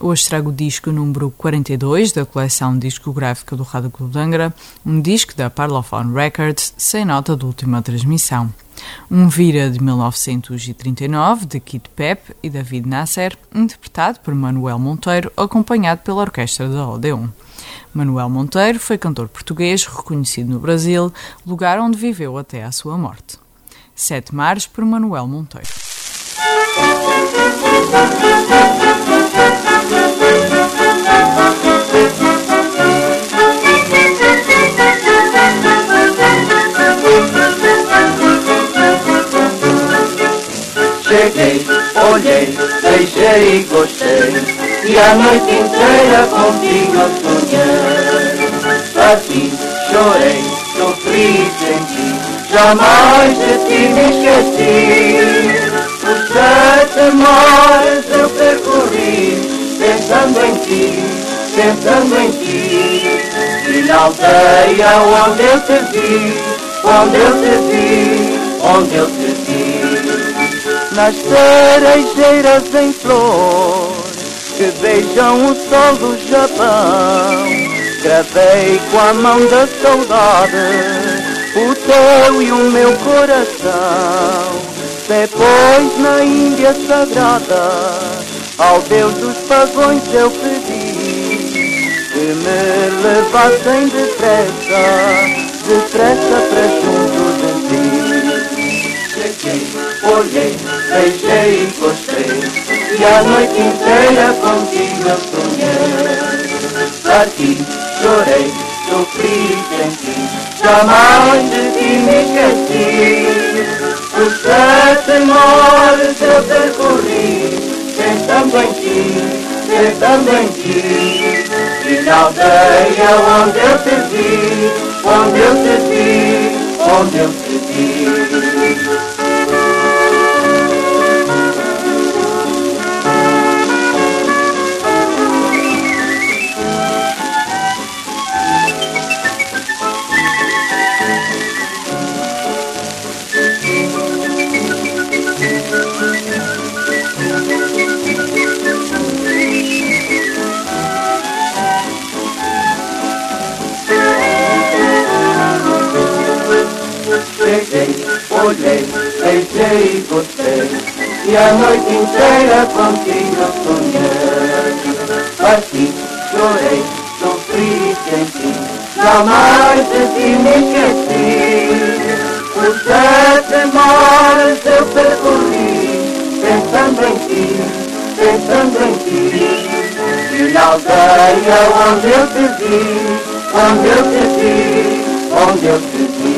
Hoje trago o disco número 42 da coleção discográfica do Rádio Clube de Angra, um disco da Parlophone Records sem nota de última transmissão. Um Vira de 1939 de Kit Pep e David Nasser, interpretado por Manuel Monteiro, acompanhado pela orquestra da Odeon. Manuel Monteiro foi cantor português reconhecido no Brasil, lugar onde viveu até à sua morte. Sete Mares por Manuel Monteiro. E gostei E a noite inteira contigo eu sonhei Parti, chorei, sofri e senti Jamais de ti me esqueci. Os sete mares eu percorri Pensando em ti, pensando em ti. E na aldeia onde eu te vi Onde eu te vi, onde eu te vi nas cerejeiras em flor que beijam o sol do Japão. Gravei com a mão da saudade o teu e o meu coração. Depois na Índia Sagrada, ao Deus dos pagões eu pedi que me levassem depressa, depressa para junto olhei, beijei e gostei E a noite inteira contigo eu sonhei. Parti, chorei, sofri e senti Jamais de ti me esqueci. Os sete mares eu percorri Pensando em ti, pensando em ti. E na aldeia onde eu te vi Onde eu te vi, onde eu te vi olhei, beijei e gostei E a noite inteira contigo sonhei Parti, chorei, sofri e senti Jamais de ti me esqueci Os sete mares eu percorri Pensando em ti, pensando em ti. E na aldeia onde eu te vi Onde eu te vi, onde eu te vi